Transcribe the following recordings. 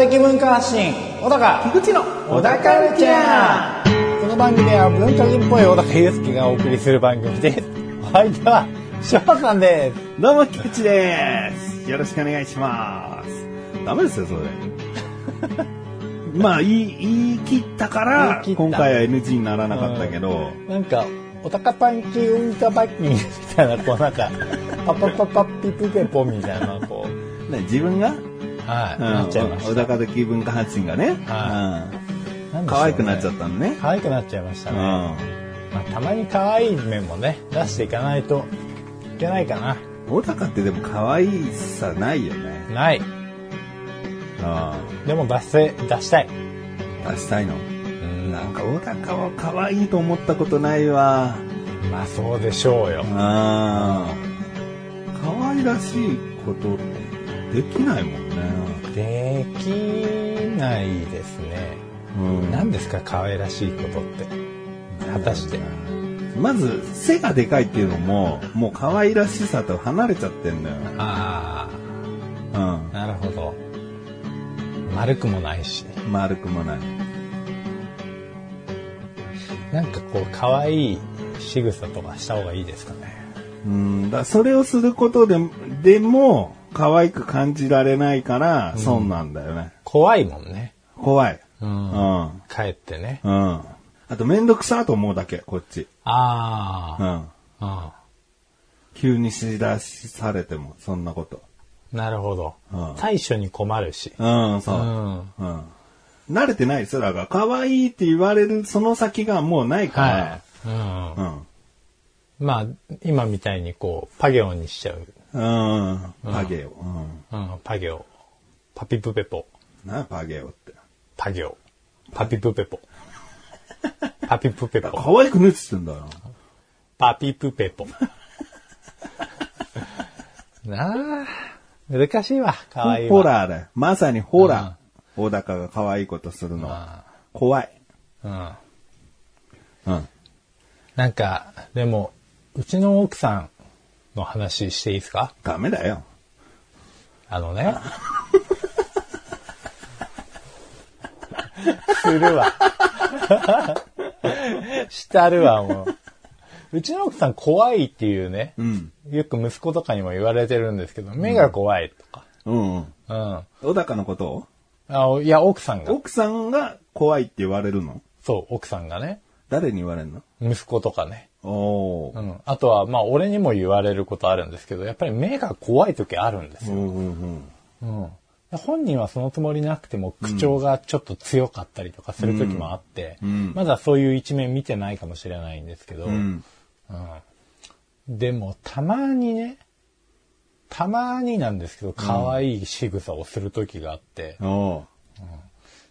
的文化発信小高菊池の小高カルチャーこの番組は文化人っぽい小高祐介がお送りする番組です。お相手は翔さんです。どうも、菊池です。よろしくお願いします。ダメですよ、それ。まあ、言い、言い切った。から今回は NG にならなかったけど、なんか小高パンキ運化バッキンみたいなこうなんかパパパパピプペポみたいなこう。ね、自分が、はい、うんなっちゃいました小高的文化発信がね、はうんなんでしょうね可愛くなっちゃったのね。可愛くなっちゃいましたね、うん。まあ、たまに可愛い面もね出していかないといけないかな小高ってでも可愛さないよね。ないうでも出せ出したいん。出したいの？うんなんか小高は可愛いと思ったことないわ。まあそうでしょうよああ。可愛らしいことってできないもんね。できないですねうん何ですか可愛らしいことって果たしてまず、背がでかいっていうのも、もう可愛らしさと離れちゃってんだよ。あうあなるほど丸くもないしん。丸くもない。なんかこう可愛い仕草とかした方がいいですかねうん。だからそれをすることで、でも、可愛く感じられないから、損なんだよね。怖いもんね怖い。ううんん。うん。帰ってねあと、めんどくさと思うだけ、こっち。あうん。あ、急にしだしされても、そんなこと。うん、なるほど、うん対処に困るしうん、そうう。んうん。慣れてないですよ。だから、可愛いって言われるその先がもうないかはい、うんら。うん。まあ今みたいにこうパゲオにしちゃう、うん。パゲオ。うん。うん、パゲオパピプペポなパゲオって。パゲオパピプペポパピプペポ可愛くねっつってんだよ。パピプペポ なあ難しいわ可愛いわホラーだよ。まさにホラー。小高が可愛いことするの。怖い。うんうん。なんかでもうちの奥さんの話していいですか？ダメだよ。あのね。するわ。したるわ、もう。うちの奥さん怖いっていうね、うん。よく息子とかにも言われてるんですけど、目が怖いとか。うん。うん。あ小高のこと？をいや、奥さんが。奥さんが怖いって言われるの？そう、奥さんがね。誰に言われるの？息子とかね。おー。うん。あとは、まあ、俺にも言われることあるんですけど、やっぱり目が怖い時あるんですよ。うんうんうん。うん。本人はそのつもりなくても口調がちょっと強かったりとかする時もあって、んまだそういう一面見てないかもしれないんですけど、うん。でもたまにね、たまになんですけど、可愛い仕草をする時があって、おー。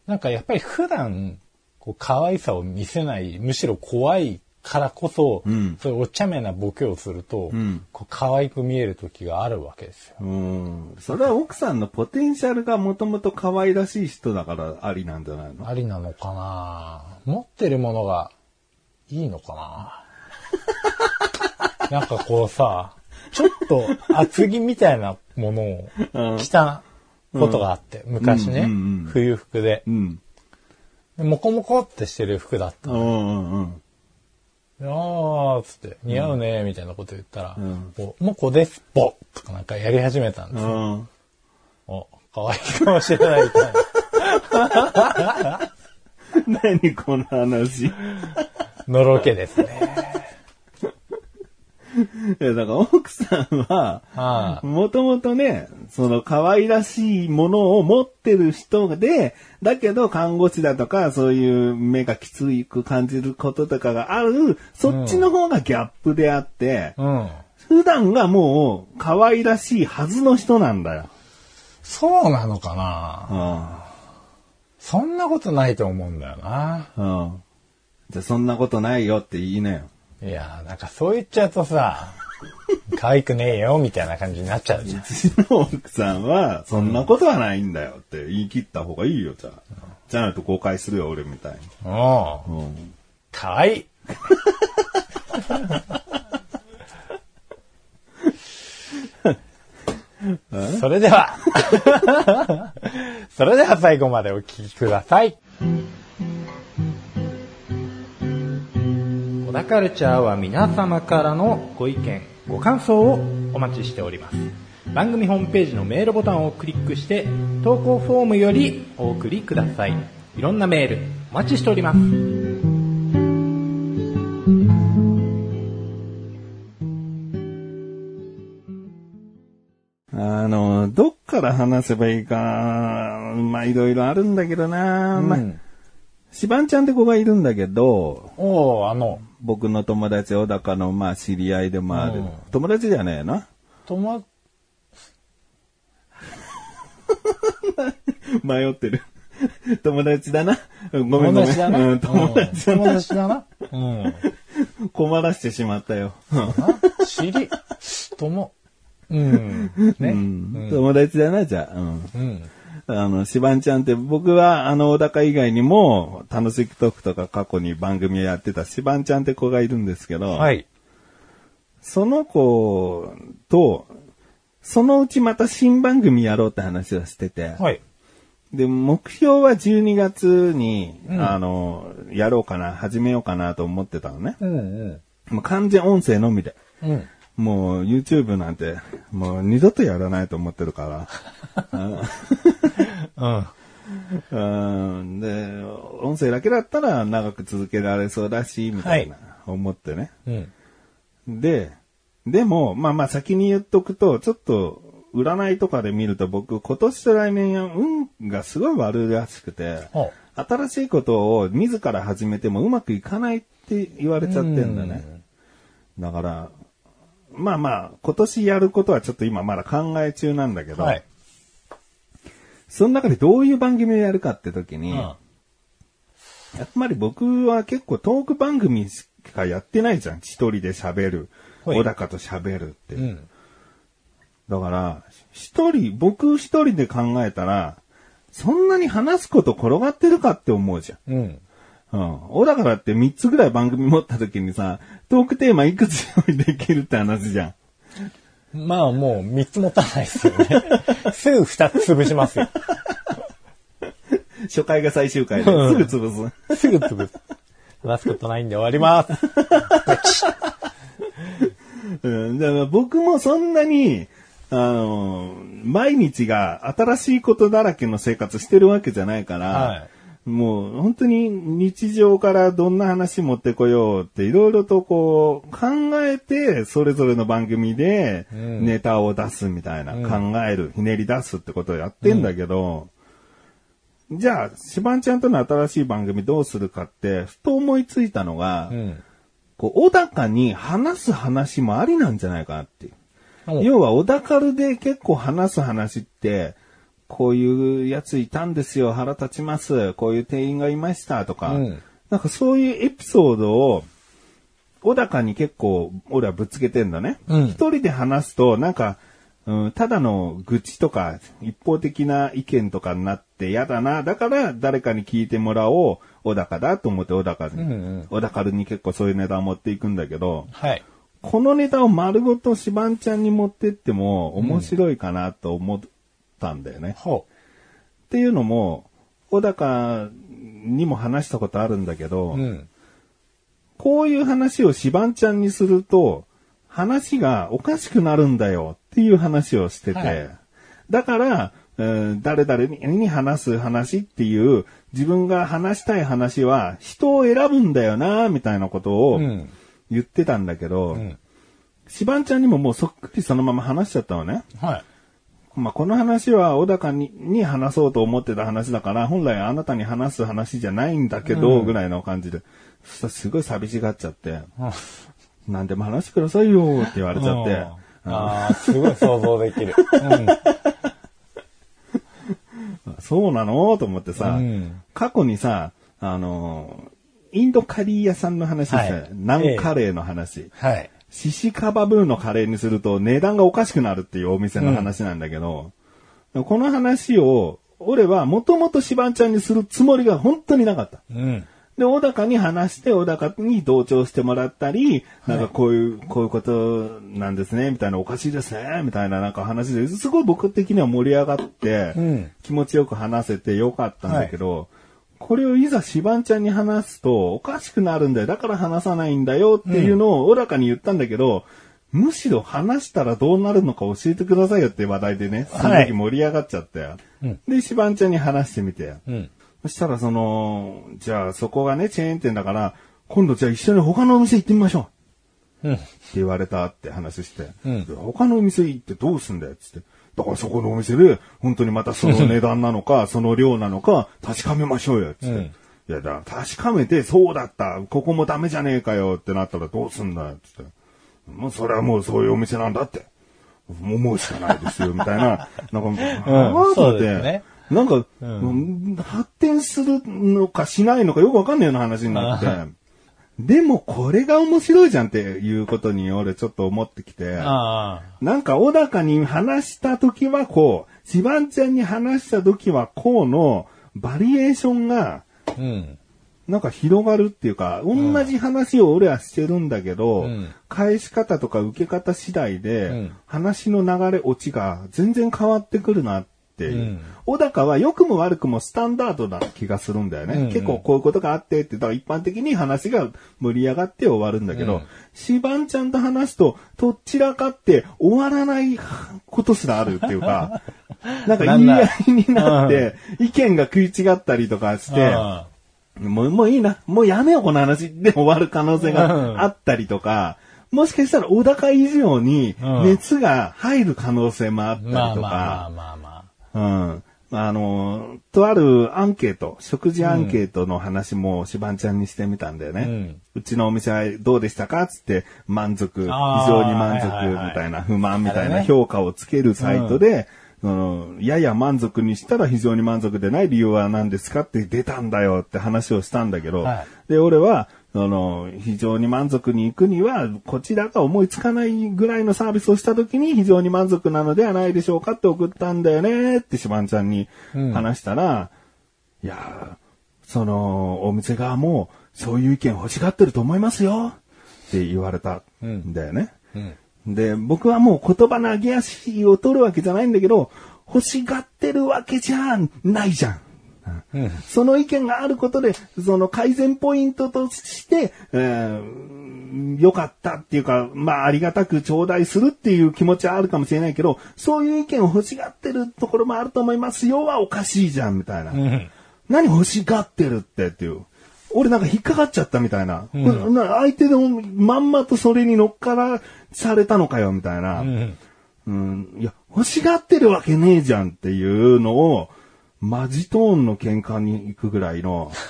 なんかやっぱり普段、こう可愛さを見せない、むしろ怖いからこそ、んそういうお茶目なボケをすると、んこう可愛く見える時があるわけですよ。うん。それは奥さんのポテンシャルがもともと可愛らしい人だからありなんじゃないの？ありなのかな？持ってるものがいいのかな？なんかこうさ、ちょっと厚着みたいなものを着たことがあって、昔ね、うんうんうん冬服でう。ん。でモコモコってしてる服だった。うんうんうん。あーっつって、似合うね、みたいなこと言ったら、んこうモコです、ぽとかなんかやり始めたんですよ。うん。お、可愛いかもしれないみたいな。何この話。のろけですね。いや、だから奥さんは、はもともとね、その可愛らしいものを持ってる人で、だけど看護師だとか、そういう目がきつく感じることとかがある、そっちの方がギャップであって、い。うん。普段がもう可愛らしいはずの人なんだよ。そうなのかなそんなことないと思うんだよな。うん。うん。じゃあそんなことないよって言いなよ。いやー、なんかそう言っちゃうとさ、可愛くねえよ、みたいな感じになっちゃうじゃん。うちの奥さんは、そんなことはないんだよって言い切った方がいいよ、じゃあ。じゃないと誤解するよ、俺みたいに。うん。うん。かわいい。それでは、それでは最後までお聞きください。小田カルチャーは皆様からのご意見、ご感想をお待ちしております。番組ホームページのメールボタンをクリックして、投稿フォームよりお送りください。いろんなメール、お待ちしております。あの、どっから話せばいいか、まあいろいろあるんだけどな、まあ、しばんちゃんって子がいるんだけど、おー、あの、僕の友達、小高の、まあ知り合いでもあるうん。友達じゃねえな。友 迷ってる。友達だな。うんごめんごめん。友達だな。うん、友達だ友な。達だな。うん。困らしてしまったよ。知り、とも、うん。ね。うん友達だな、じゃあ。うん。うん。あの、しばんちゃんって僕はあの小高以外にも、楽しくトークとか過去に番組をやってたしばんちゃんって子がいるんですけど、はい。その子と、そのうちまた新番組やろうって話をしてて、はい。で、目標は12月に、うんあの、やろうかな、始めようかなと思ってたのね。うんうん。もう完全音声のみで。うん。もう YouTube なんて、もう二度とやらないと思ってるから。うん。うんで、音声だけだったら長く続けられそうだし、みたいな、思ってね。うん。で、でも、まあまあ先に言っとくと、ちょっと、占いとかで見ると僕、今年と来年、運がすごい悪いらしくて、ほ新しいことを自ら始めてもうまくいかないって言われちゃってんだね。だから、まあまあ、今年やることはちょっと今まだ考え中なんだけど、はい。その中でどういう番組をやるかって時に、うん。やっぱり僕は結構トーク番組しかやってないじゃん。一人で喋る。はい小高と喋るって。うん。だから、一人、僕一人で考えたら、そんなに話すこと転がってるかって思うじゃん。うん。うん。小高だって3つぐらい番組持った時にさ、トークテーマいくつ用意できるって話じゃん。まあもう3つ持たないですよね。すぐ2つ潰しますよ。初回が最終回ですぐ潰す。すぐ潰す。話すことないんで終わります。うん、だから僕もそんなに、あの、毎日が新しいことだらけの生活してるわけじゃないから、はもう本当に日常からどんな話持ってこようっていろいろとこう考えて、それぞれの番組でうんネタを出すみたいな、うん考える、ひねり出すってことをやってんだけど、じゃあ、しばんちゃんとの新しい番組どうするかって、ふと思いついたのが、うん。こう、小高に話す話もありなんじゃないかなっていう。うん要は、小高るで結構話す話って、こういうやついたんですよ、腹立ちます、こういう店員がいましたとか、うんなんかそういうエピソードを、小高に結構、俺はぶつけてんだね。うん一人で話すと、なんか、うん、ただの愚痴とか、一方的な意見とかになって嫌だな。だから、誰かに聞いてもらおう。小高だと思って小高に。うんうん小高に結構そういうネタを持っていくんだけど、はい。このネタを丸ごとしばんちゃんに持ってっても面白いかなと思ったんだよね。ほっていうのも、小高にも話したことあるんだけど、う。うん。こういう話をしばんちゃんにすると、話がおかしくなるんだよっていう話をしてて、はいだから、うん誰々にに話す話っていう、自分が話したい話は人を選ぶんだよな、みたいなことをうん。言ってたんだけど、うん。しばんちゃんにももうそっくりそのまま話しちゃったのね。はい。まあ、この話は小高にに話そうと思ってた話だから、本来あなたに話す話じゃないんだけど、うん。ぐらいの感じで、そしたらすごい寂しがっちゃって、うん。なんでも話してくださいよって言われちゃって、うん。ああ、すごい想像できる。そうなのと思ってさ、うん。過去にさ、あの、インドカリー屋さんの話ですね、はい。ナンカレーの話。はい。シシカバブーのカレーにすると値段がおかしくなるっていうお店の話なんだけど、この話を、俺はもともとシバンちゃんにするつもりが本当になかった。うん。で、小高に話して、小高に同調してもらったり、なんかこういう、こういうことなんですね、みたいな、おかしいですね、みたいななんか話で、すごい僕的には盛り上がって、うん気持ちよく話せてよかったんだけど、これをいざシバンちゃんに話すと、おかしくなるんだよ。だから話さないんだよっていうのを小高に言ったんだけど、むしろ話したらどうなるのか教えてくださいよって話題でね、そのはい時盛り上がっちゃったよ。うんで、シバンちゃんに話してみて。うん。そしたらその、じゃあそこがね、チェーン店だから、今度じゃあ一緒に他のお店行ってみましょう。うん。って言われたって話して、うんで他のお店行ってどうすんだよっつって。だからそこのお店で、本当にまたその値段なのか、その量なのか、確かめましょうよっつって。うんいや、だ確かめて、そうだった、ここもダメじゃねえかよってなったらどうすんだよっつって。もうそれはもうそういうお店なんだって。思うしかないですよ、みたいな。なんか、ああそうですねなんか、ん発展するのかしないのかよくわかんないような話になって。でもこれが面白いじゃんっていうことに俺ちょっと思ってきて。あなんか小高に話した時はこう、シバンちゃんに話した時はこうのバリエーションが。なんか広がるっていうか、同じ話を俺はしてるんだけど、うん返し方とか受け方次第で、うん話の流れ、オチが全然変わってくるなっていう。うん。小高は良くも悪くもスタンダードな気がするんだよね。うん。うん結構こういうことがあってって、だから一般的に話が盛り上がって終わるんだけど、うん。シバンちゃんと話すと、どちらかって終わらないことすらあるっていうか、なんか言い合いになって、意見が食い違ったりとかして、あもう、もういいな。もうやめよう、この話で終わる可能性うんがあったりとか、もしかしたら小高以上にうん。熱が入る可能性もあったりとか、うん。あの、とあるアンケート、食事アンケートの話もしばんちゃんにしてみたんだよね。うん。うちのお店はどうでしたか？つって、満足、非常に満足みたいな、不満みたいな評価をつけるサイトで、そのやや満足にしたら非常に満足でない理由は何ですか？って出たんだよって話をしたんだけど、はい。で、俺は、その、非常に満足に行くには、こちらが思いつかないぐらいのサービスをしたときに非常に満足なのではないでしょうかって送ったんだよねってしばんちゃんに話したら、いやー、その、お店側も、そういう意見欲しがってると思いますよって言われたんだよね。あ。うん。で、僕はもう言葉の上げ足を取るわけじゃないんだけど、欲しがってるわけじゃないじゃん。うん。その意見があることで、その改善ポイントとして、えー良かったっていうか、まあありがたく頂戴するっていう気持ちはあるかもしれないけど、そういう意見を欲しがってるところもあると思いますよはおかしいじゃん、みたいな。うん。何欲しがってるってっていう。俺なんか引っかかっちゃったみたいな。な相手のまんまとそれに乗っからされたのかよ、みたいな。うん。うん、いや、欲しがってるわけねえじゃんっていうのを、マジトーンの喧嘩に行くぐらいの。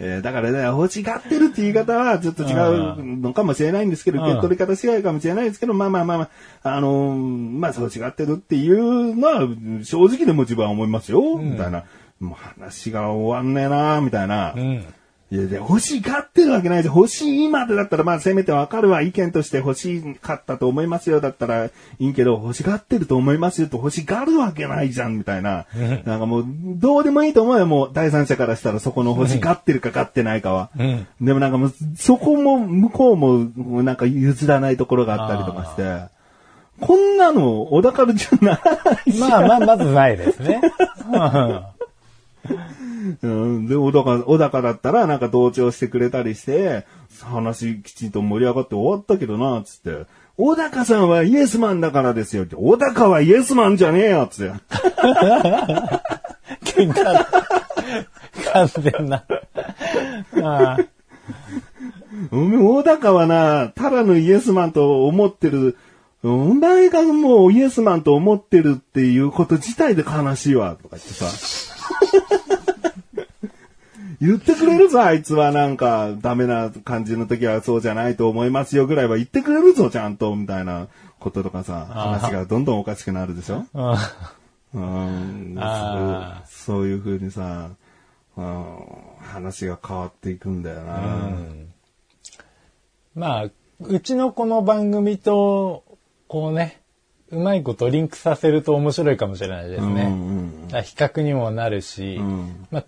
えーだからね、欲しがってるって言い方はちょっと違うのかもしれないんですけど、うん受け取り方違いかもしれないですけど、まあまあまあまあ、あのーまあ欲しがってるっていうのは正直でも自分は思いますよ、みたいな。もう話が終わんねえなみたいな。うん。いや、で、欲しがってるわけないじゃん。欲しいまでだったら、まあ、せめてわかるわ。意見として欲しかったと思いますよ。だったらいいけど、欲しがってると思いますよと欲しがるわけないじゃん、みたいな。なんかもう、どうでもいいと思うよ。もう、第三者からしたらそこの欲しがってるかがってないかは。うん。でもなんかもう、そこも、向こうも、なんか譲らないところがあったりとかして。こんなの、小田カルじゃないまあまあ、まずないですね。うんうん、で、小高、小高だったらなんか同調してくれたりして、話きちんと盛り上がって終わったけどな、つって。小高さんはイエスマンだからですよって。小高はイエスマンじゃねえよつって。喧嘩だ。完全な。ああおめえ小高はな、ただのイエスマンと思ってる。お前がもうイエスマンと思ってるっていうこと自体で悲しいわ、とか言ってさ。言ってくれるぞ、あいつはなんか、ダメな感じの時はそうじゃないと思いますよぐらいは言ってくれるぞ、ちゃんと、みたいなこととかさ、話がどんどんおかしくなるでしょ？うん。あそういう風にさ、うん話が変わっていくんだよな。まあ、うちのこの番組と、こうね、うまいことリンクさせると面白いかもしれないですね。うんうん比較にもなるし、ん。まあ、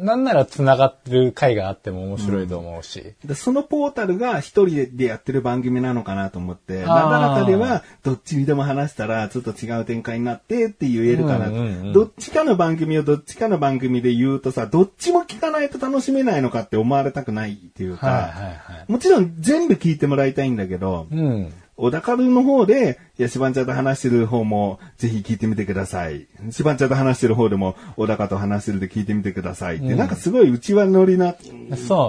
なんなら繋がってる回があっても面白いと思うし。でそのポータルが一人でやってる番組なのかなと思って、なだらかではどっちにでも話したらちょっと違う展開になってって言えるかな、うんうんうんどっちかの番組をどっちかの番組で言うとさ、どっちも聞かないと楽しめないのかって思われたくないっていうか、はいはいはい。もちろん全部聞いてもらいたいんだけど、うん。小田カルの方で、いや、シバンチャと話してる方も、ぜひ聞いてみてください。シバンチャと話してる方でも、小高と話してるで聞いてみてくださいって、うん。なんかすごい内輪乗りな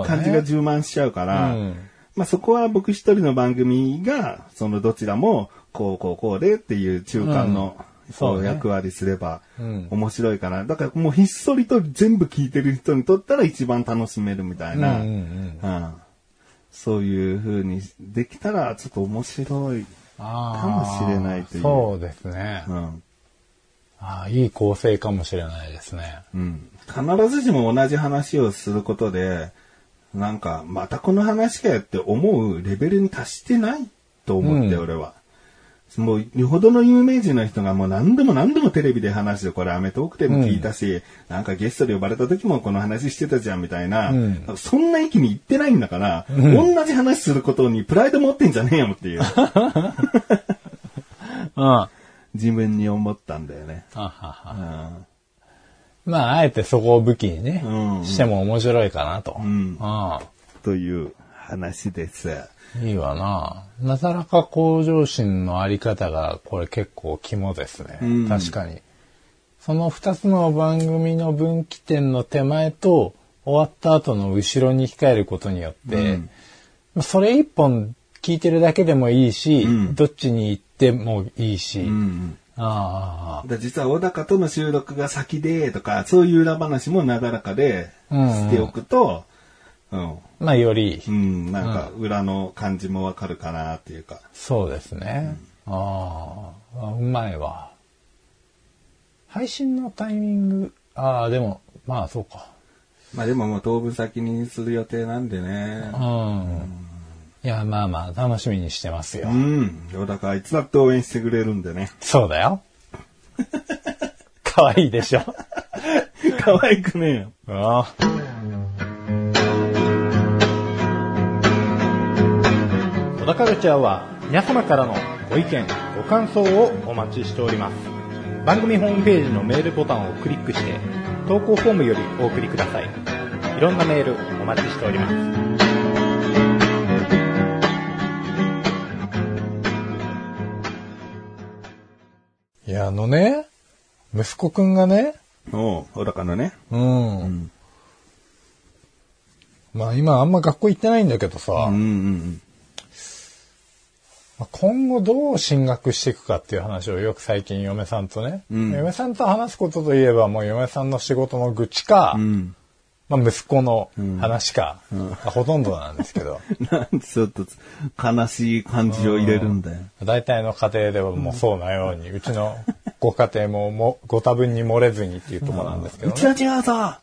感じが充満しちゃうから、うん。まあそこは僕一人の番組が、そのどちらも、こうこうこうでっていう中間の、うん。そう役割すればうん。面白いかな。だからもうひっそりと全部聞いてる人にとったら一番楽しめるみたいな。うんうんうん。うんそういう風にできたらちょっと面白いかもしれないというそうですね。うん。ああ、いい構成かもしれないですね。うん。必ずしも同じ話をすることで、なんか、またこの話かよって思うレベルに達してないと思って、うん俺は。もう、よほどの有名人の人がもう何度も何度もテレビで話して、これアメトークでも聞いたし、なんかゲストで呼ばれた時もこの話してたじゃんみたいな、うんそんな域に行ってないんだから、同じ話することにプライド持ってんじゃねえよっていう、うん。あ自分に思ったんだよね。ははうんまあ、あえてそこを武器にね、うんしても面白いかなと。んあという話です。あいいわな。なだらか向上心のあり方が、これ結構肝ですね。うん。確かに。その二つの番組の分岐点の手前と、終わった後の後ろに控えることによって、それ一本聞いてるだけでもいいし、うん。どっちに行ってもいいし、うんああだ実は小高との収録が先でとか、そういう裏話もなだらかでうん。しておくと、うん、まあよりう、ん、なんか裏の感じもわかるかなっていうか。そうですね。ああ、うまいわ。配信のタイミング、ああ、でも、まあそうか。まあでももう当分先にする予定なんでねう。ん。いや、まあまあ、楽しみにしてますよ。うん。小高はいつだって応援してくれるんでね。そうだよ。かわいいでしょ？可愛くねえよ。ああ田カルチャーは皆様からのご意見、ご感想をお待ちしております。番組ホームページのメールボタンをクリックして、投稿フォームよりお送りください。いろんなメールお待ちしております。いや、あのね、息子くんがね、おう小高のね。うん。まあ今あんま学校行ってないんだけどさ、うんうんまあ今後どう進学していくかっていう話をよく最近嫁さんとね、うん嫁さんと話すことといえばもう嫁さんの仕事の愚痴か、うん。うん。まあ息子の話か、んがほとんどなんですけど、なんでちょっと悲しい感じを入れるんだよ。大体の家庭ではもうそうなように、うちのご家庭ももご多分に漏れずにっていうところなんですけどうちね。は違うぞ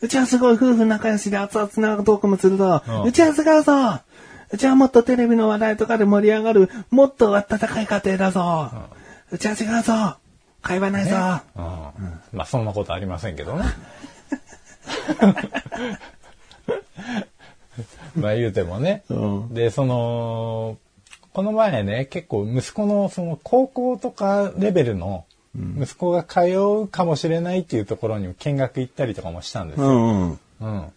うちはすごい夫婦仲良しで熱々なトークもするぞ、うんうちは違うぞうちはもっとテレビの話題とかで盛り上がる、もっと温かい家庭だぞ、うちは違うぞ会話ないぞ、うんまあそんなことありませんけどね。まあ言うてもね。うんで、その、この前ね、結構息子のその高校とかレベルの息子が通うかもしれないっていうところに見学行ったりとかもしたんですよ。うんうん。うん。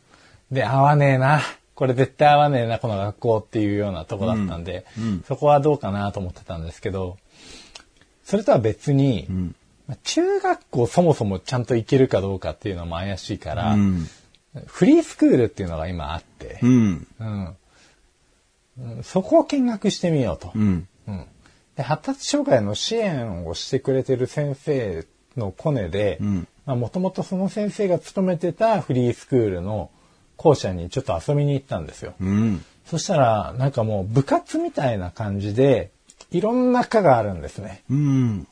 で、合わねえな。これ絶対合わねえな、この学校っていうようなとこだったんで、そこはどうかなと思ってたんですけど、それとは別に、まあ中学校そもそもちゃんと行けるかどうかっていうのも怪しいから、うん。フリースクールっていうのが今あってう、ん。うんうんそこを見学してみようと。うん。うんで発達障害の支援をしてくれてる先生のコネでん、もともとその先生が勤めてたフリースクールの校舎にちょっと遊びに行ったんですよ。うん。そしたら、なんかもう部活みたいな感じで、いろんな科があるんですね。うん。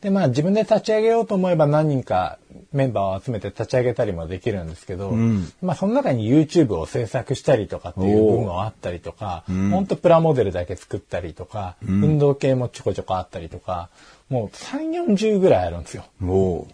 で、まあ自分で立ち上げようと思えば何人かメンバーを集めて立ち上げたりもできるんですけど、まあその中に YouTube を制作したりとかっていう部分もあったりとか、ほんとプラモデルだけ作ったりとか、運動系もちょこちょこあったりとか、もう3、40ぐらいあるんですよ。おも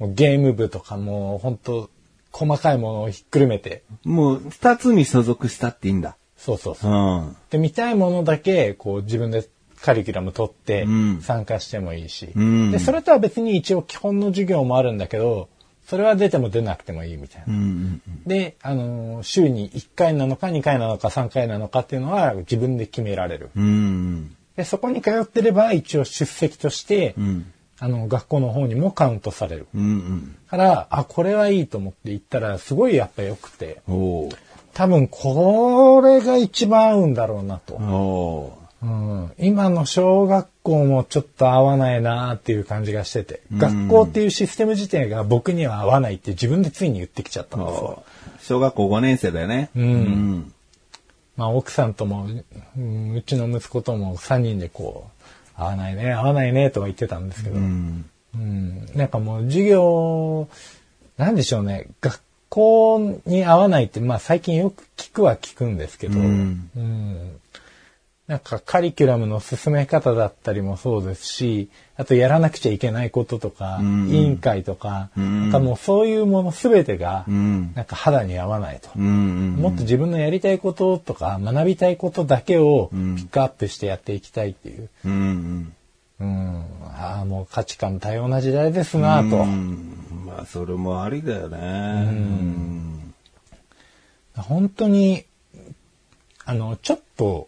うゲーム部とかもう本当細かいものをひっくるめて、もう、二つに所属したっていいんだ。そうそうそうう。ん。で、見たいものだけ、こう自分でカリキュラム取ってん参加してもいいし、んで、それとは別に一応基本の授業もあるんだけど、それは出ても出なくてもいいみたいな。うん。で、あのー週に1回なのか2回なのか3回なのかっていうのは自分で決められる。うん。で、そこに通ってれば一応出席として、んあの、学校の方にもカウントされる。うん。から、あ、これはいいと思って行ったら、すごいやっぱ良くて、お多分これが一番合うんだろうなと。おうん、今の小学校もちょっと合わないなっていう感じがしてて、学校っていうシステム自体が僕には合わないって自分でついに言ってきちゃったんですよ。小学校5年生だよね。うん。まあ奥さんとも、うんうちの息子とも3人でこう、合わないね、合わないねとは言ってたんですけど、うん。うん。なんかもう授業、なんでしょうね、学校に合わないって、まあ最近よく聞くは聞くんですけど、うん。うんなんかカリキュラムの進め方だったりもそうですし、あとやらなくちゃいけないこととか、ん委員会とか、んなんかもうそういうものすべてが、うん。なんか肌に合わないと。うん。もっと自分のやりたいこととか学びたいことだけをピックアップしてやっていきたいっていう。うん。うん、ああ、もう価値観多様な時代ですなと。うん。まあ、それもありだよね。うん。本当に、あの、ちょっと、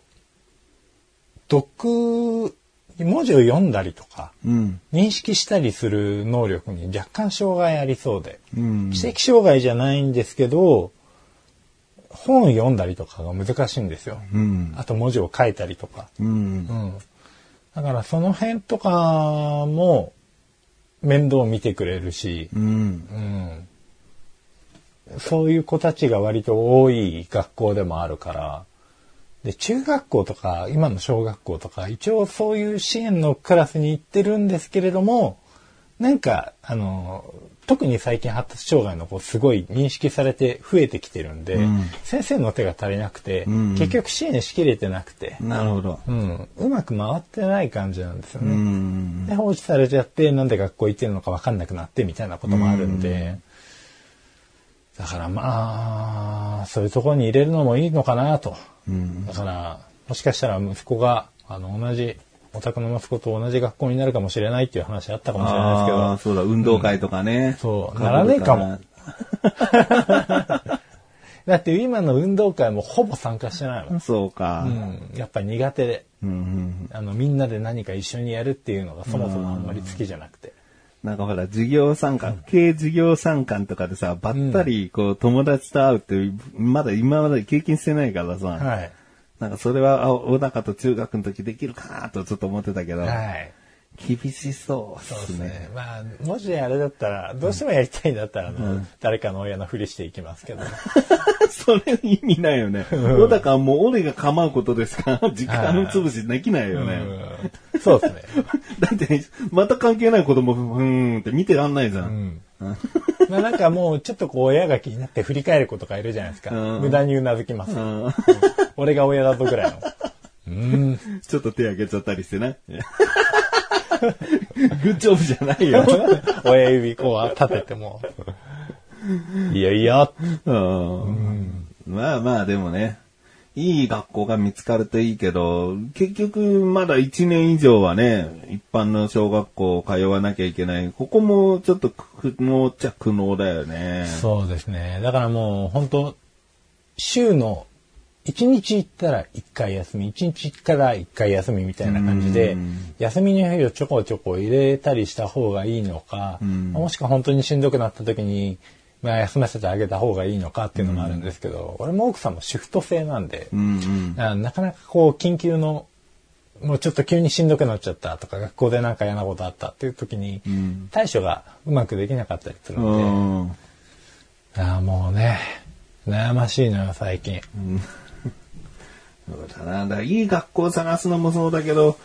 読、文字を読んだりとか、うん。認識したりする能力に若干障害ありそうで、うん。知的障害じゃないんですけど、本読んだりとかが難しいんですよ。うん。あと文字を書いたりとか。うんう。ん。だからその辺とかも面倒見てくれるし。そういう子たちが割と多い学校でもあるから、で、中学校とか、今の小学校とか、一応そういう支援のクラスに行ってるんですけれども、なんか、あの、特に最近発達障害の子すごい認識されて増えてきてるんで、うん先生の手が足りなくて、うん結局支援しきれてなくて、なるほど。うん、うまく回ってない感じなんですようね。ん。で、放置されちゃって、なんで学校行ってるのか分かんなくなってみたいなこともあるんで、だからまあ、そういうところに入れるのもいいのかなと。うん。だから、もしかしたら息子が、あの、同じ、お宅の息子と同じ学校になるかもしれないっていう話あったかもしれないですけど、そうだ、運動会とかね。そう被るならねえかも。だって今の運動会もほぼ参加してないもん。そうか。うん、やっぱ苦手で、うんうん。あの、みんなで何か一緒にやるっていうのがそもそもあんまり好きじゃなくて。なんかほら、授業参観、軽授業参観とかでさ、ばったり、こう、友達と会うって、まだ今まで経験してないからさ、はい。なんかそれは、あ小高と中学の時できるかなとちょっと思ってたけど、はい。厳しそうそうでね。ですすね。まあ、もしあれだったら、どうしてもやりたいんだったら、あの、誰かの親のふりしていきますけど。それ意味ないよね。小高はもう俺が構うことですから、時間潰しできないよね。うんそうですね。だって、また関係ない子供、ふーんって見てらんないじゃ。うんん。まあなんかもうちょっとこう親が気になって振り返る子とかいるじゃないですか。うん無駄にうなずきます。うん俺が親だとぐらいの。うん。ちょっと手挙げちゃったりしてね。グッジョブじゃないよ。親指こう立てても。いいよいいよ。うんまあまあでもね、いい学校が見つかるといいけど、結局まだ1年以上はね、一般の小学校通わなきゃいけない。ここもちょっと苦悩っちゃ苦悩だよね。そうですね。だからもう本当週の1日行ったら1回休み、1日から1回休みみたいな感じでうん、休みの日をちょこちょこ入れたりした方がいいのか、ん。もしくは本当にしんどくなった時に、まあ、休ませてあげた方がいいのかっていうのもあるんですけど、俺も奥さんもシフト制なんで、なかなかこう緊急のもうちょっと急にしんどくなっちゃったとか学校でなんか嫌なことあったっていう時にん。対処がうまくできなかったりするうので、ん。ああもうね悩ましいのよ最近そうだな。だからいい学校を探すのもそうだけど、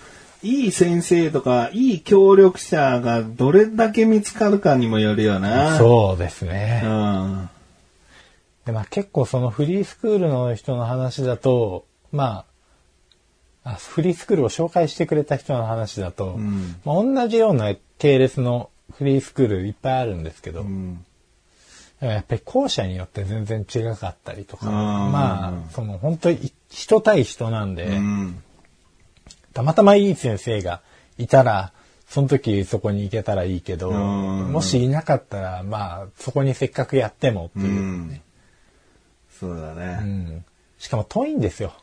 いい先生とか、いい協力者がどれだけ見つかるかにもよるよな。そうですね。うん。で、まあ結構そのフリースクールの人の話だと、まあ、あフリースクールを紹介してくれた人の話だと、んまあ、同じような系列のフリースクールいっぱいあるんですけど、うん。やっぱり校舎によって全然違かったりとか、うんまあ、その本当に人対人なんで、うん。たまたまいい先生がいたら、その時そこに行けたらいいけど、うんもしいなかったら、まあ、そこにせっかくやってもっていうう、ん。そうだうね。んしかも遠いんですよ。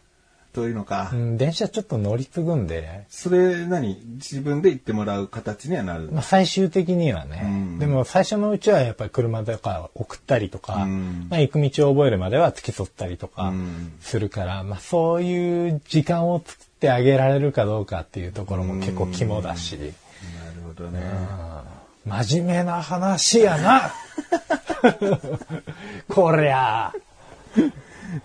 というのか。う。ん、電車ちょっと乗り継ぐんで、それ何？自分で行ってもらう形にはなる。まあ、最終的にはね、うん。でも最初のうちはやっぱり車とか送ったりとか、うん。まあ、行く道を覚えるまでは付き添ったりとかうん。するから、まあ、そういう時間を作ってあげられるかどうかっていうところも結構肝だし、なるほどね。真面目な話やな。こりゃ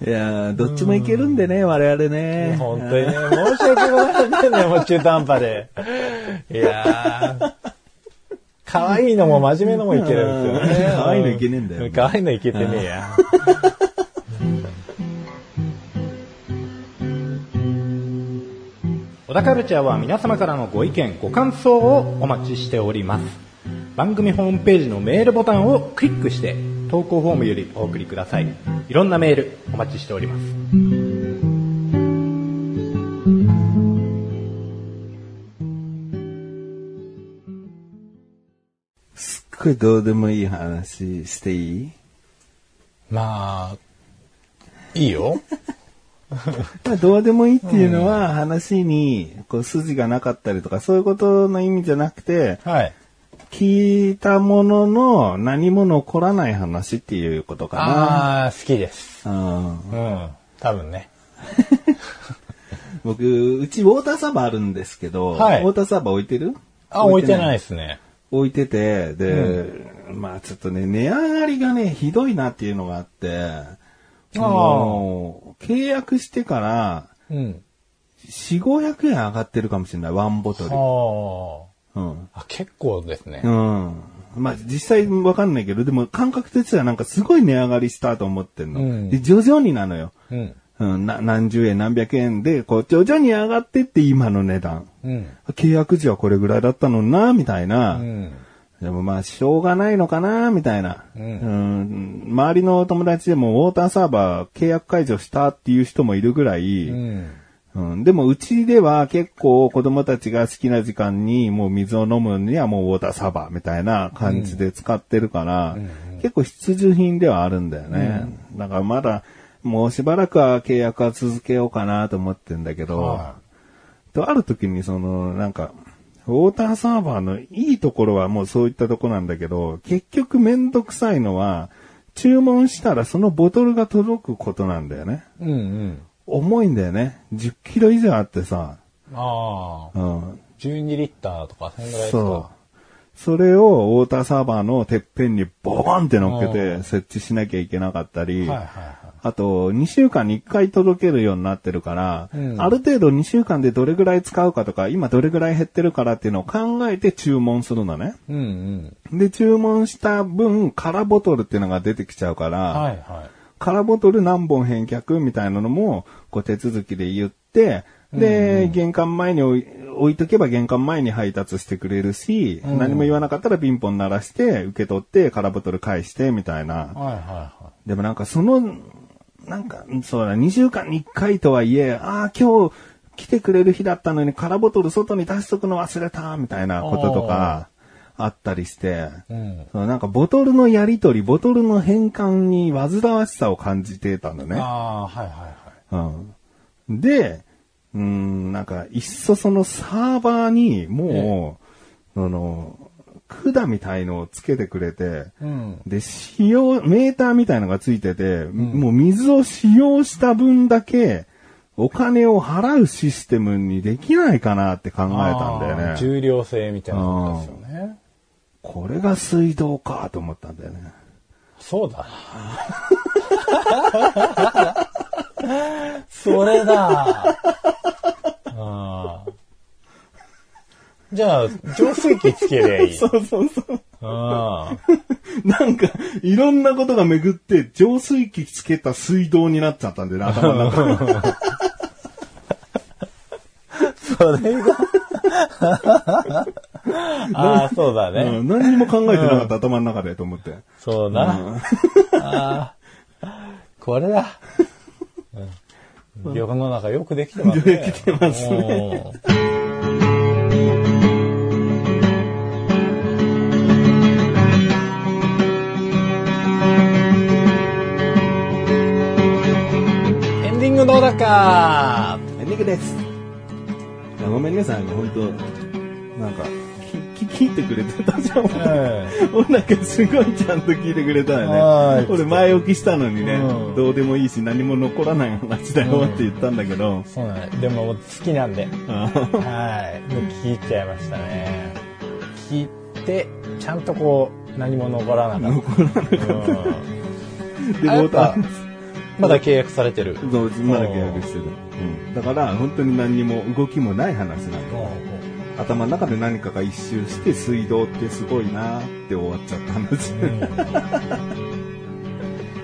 いやーどっちもいけるんでね、我々ね。本当にね、申し訳ございませんね、もう中途半端で。いやー。可愛いのも真面目のもいけるんですよね。可愛いのいけねえんだよう可愛いのいけてねえや。小田カルチャーは皆様からのご意見、ご感想をお待ちしております。番組ホームページのメールボタンをクリックして投稿フォームよりお送りください。いろんなメールお待ちしております。すっごいどうでもいい話していい？まあ、いいよ。まあどうでもいいっていうのは話にこう筋がなかったりとかそういうことの意味じゃなくて、はい。聞いたものの何も残らない話っていうことかああ、好きです。な。うんうん。多分ね。僕、うちウォーターサーバーあるんですけど、はいウォーターサーバー置いてる？あ、置いてないですね。置いてて、で、まあちょっとね、値上がりがね、ひどいなっていうのがあって、もう、契約してから、うん。4、500円上がってるかもしれない、ワンボトル。あうん。あ。あ、結構ですね。うん。まあ実際わかんないけど、でも感覚としてはなんかすごい値上がりしたと思ってんの。うんで、徐々になのよ。うん。うん、な何十円何百円で、こう、徐々に上がってって今の値段。うん。契約時はこれぐらいだったのにな、みたいな。うん。でもまあ、しょうがないのかな、みたいな、うんうん周りの友達でもウォーターサーバー契約解除したっていう人もいるぐらい、うん。うんでもうちでは結構子供たちが好きな時間にもう水を飲むにはもうウォーターサーバーみたいな感じで使ってるから、結構必需品ではあるんだよね。だからまだもうしばらくは契約は続けようかなと思ってんだけど、はとある時にそのなんか、ウォーターサーバーのいいところはもうそういったとこなんだけど、結局めんどくさいのは、注文したらそのボトルが届くことなんだよね。うん。うん。重いんだよね。10キロ以上あってさ。ああ。うん。12リッターとか、そんぐらいですそうか。。それをウォーターサーバーのてっぺんにボーンって乗っけて設置しなきゃいけなかったり、はいはいはい。あと、2週間に1回届けるようになってるから、うんある程度2週間でどれぐらい使うかとか、今どれぐらい減ってるからっていうのを考えて注文するのね。うんうん。で、注文した分、空ボトルっていうのが出てきちゃうから、はいはい。空ボトル何本返却みたいなのも、こう手続きで言って、で、玄関前に置い置いとけば玄関前に配達してくれるし、うん。何も言わなかったらピンポン鳴らして、受け取って空ボトル返して、みたいな。はいはいはでもなんかその、なんか、そうだ、2週間に1回とはいえ、ああ、今日来てくれる日だったのに空ボトル外に出しとくの忘れた、みたいなこととか、あったりして、い。うん。そのなんかボトルのやり取り、ボトルの変換に煩わしさを感じてたんだね。ああー、はいはいはい。うん、で、うん、なんか、いっそそのサーバーにもう、その、管みたいのをつけてくれて、うん。で、使用、メーターみたいのがついてて、もう水を使用した分だけ、お金を払うシステムにできないかなって考えたんだよね。重量制みたいなことですよね。これが水道かと思ったんだよね。そうだな。それだ。あら、浄水器つけりゃいい。そうそうそう。あなんか、いろんなことが巡って、浄水器つけた水道になっちゃったんでね、頭の中。それが。ああ、そうだね。うん、何にも考えてなかった、頭の中でと思って。そうだ。ああ、これだ。うん世の中よくできてますね。できてますねうんエンディングどうだか？エンディングです。ごめんねさん、本当なんか、き聞いてくれてたじゃん。俺なんかすごいちゃんと聞いてくれたはいよね。俺前置きしたのにね、うんどうでもいいし何も残らない話だよって言ったんだけど、そうね。でも好きなんで。あはい。もう聞いちゃいましたね。聞いて、ちゃんとこう、何も残らなかった。残らなかった。で、あやっぱまた、まだ契約されてる。まだ契約してる。うん。だから、本当に何にも動きもない話なんだ。頭の中で何かが一周して、水道ってすごいなって終わっちゃった話。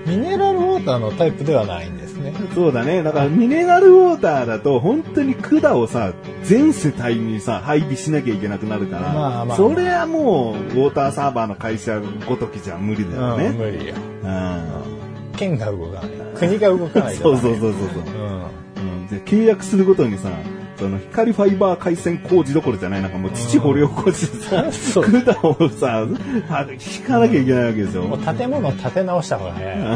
ミネラルウォーターのタイプではないんですね。そうだね。だから、ミネラルウォーターだと、本当に管をさ、全世帯にさ、配備しなきゃいけなくなるから、まあまあそれはもう、ウォーターサーバーの会社ごときじゃ無理だようん、ね。無理よ。うん。県が動かない。国が動かないから、そうそうそうそうそう。ううん、で契約するごとにさ、その光ファイバー回線工事どころじゃない、なんかもう土掘り起こしてさ、そう管をさ、は引かなきゃいけないわけでしょ。ん。もう建物建て直した方が早い。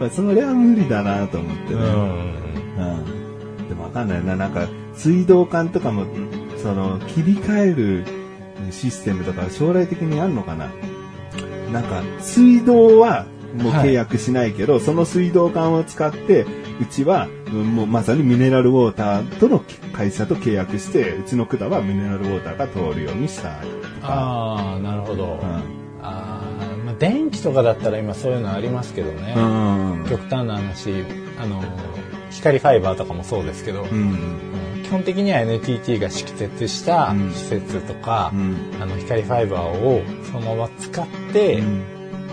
まあ、それは無理だなと思ってね。うん。うん。でもわかんないな、なんか、水道管とかも、その、切り替えるシステムとか将来的にあるのかななんか、水道はもう契約しないけど、その水道管を使って、うちは、うんもうまさにミネラルウォーターとの会社と契約して、うちの管はミネラルウォーターが通るようにしたとか。ああ、なるほど。うんああ、まあ、電気とかだったら今そういうのありますけどね。うん。極端な話、あの、光ファイバーとかもそうですけど、うん。うん基本的には NTT が敷設したうん。施設とか、うん。あの光ファイバーをそのまま使って、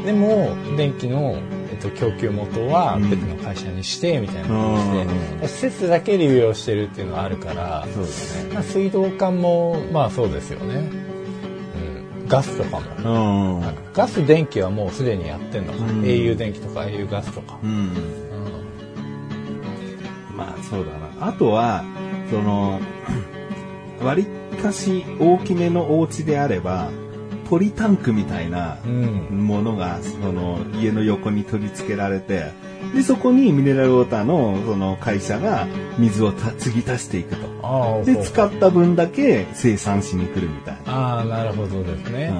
でも電気の、えっと、供給元はうん。別の会社にしてみたいな感じで、う施設だけ利用してるっていうのはあるから。まあ、水道管もまあそうですよね、うん、ガスとかも。うん。ガス電気はもうすでにやってんのか。な、うん。au 電気とか au ガスとか、うん。うん。まあそうだな。あとは、その、割かし大きめのお家であれば、ポリタンクみたいなうんものが、その家の横に取り付けられて、で、そこにミネラルウォーターのその会社が水をた継ぎ足していくと。で、使った分だけ生産しに来るみたいな。ああなるほどですね、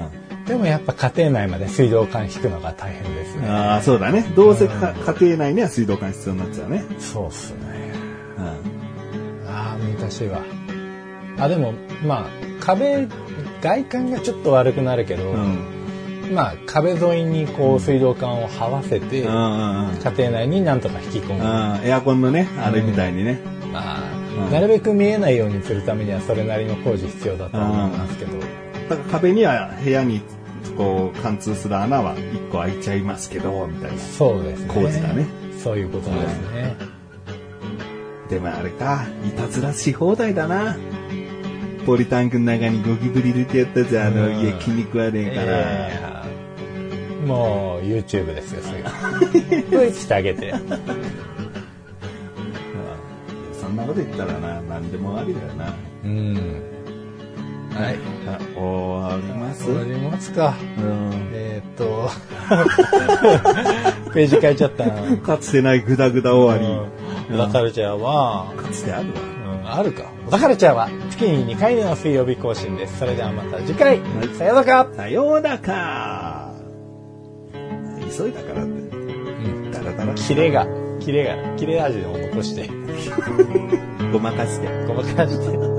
でもやっぱ家庭内まで水道管引くのが大変ですねああ、そうだね。どうせか家庭内には水道管必要になっちゃうね。そうっすねしいわあでもまあ壁外観がちょっと悪くなるけど、うん。まあ壁沿いにこう水道管を這わせて、うんうんうん。家庭内になんとか引き込む、あーエアコンのね、あれみたいにね。まあうん。なるべく見えないようにするためにはそれなりの工事必要だと思いますけど、だから壁には部屋にこう貫通する穴は1個開いちゃいますけど、みたいな。そうですね。工事だね。そういうことですね、でもあれか、いたずらし放題だな。ポリタンクの中にゴキブリ入れてやったじゃん、あのうん家気に食わねえから。えーもう YouTube ですよそれこれしてあげて うんそんなこと言ったらな、何でもありだよな。うんはいあ終わります？終わりますかうんえーっと ページ変えちゃったなかつてないグダグダ終わり。うんラカルチャーは、かつてあるわ。うん、あるか。小田カルチャーは月に2回目の水曜日更新です。それではまた次回、いさようならさようなか急いだからって。うん。ダラダラ。キレが、キレが、キレ味を残して、ごまかして。ごまかして。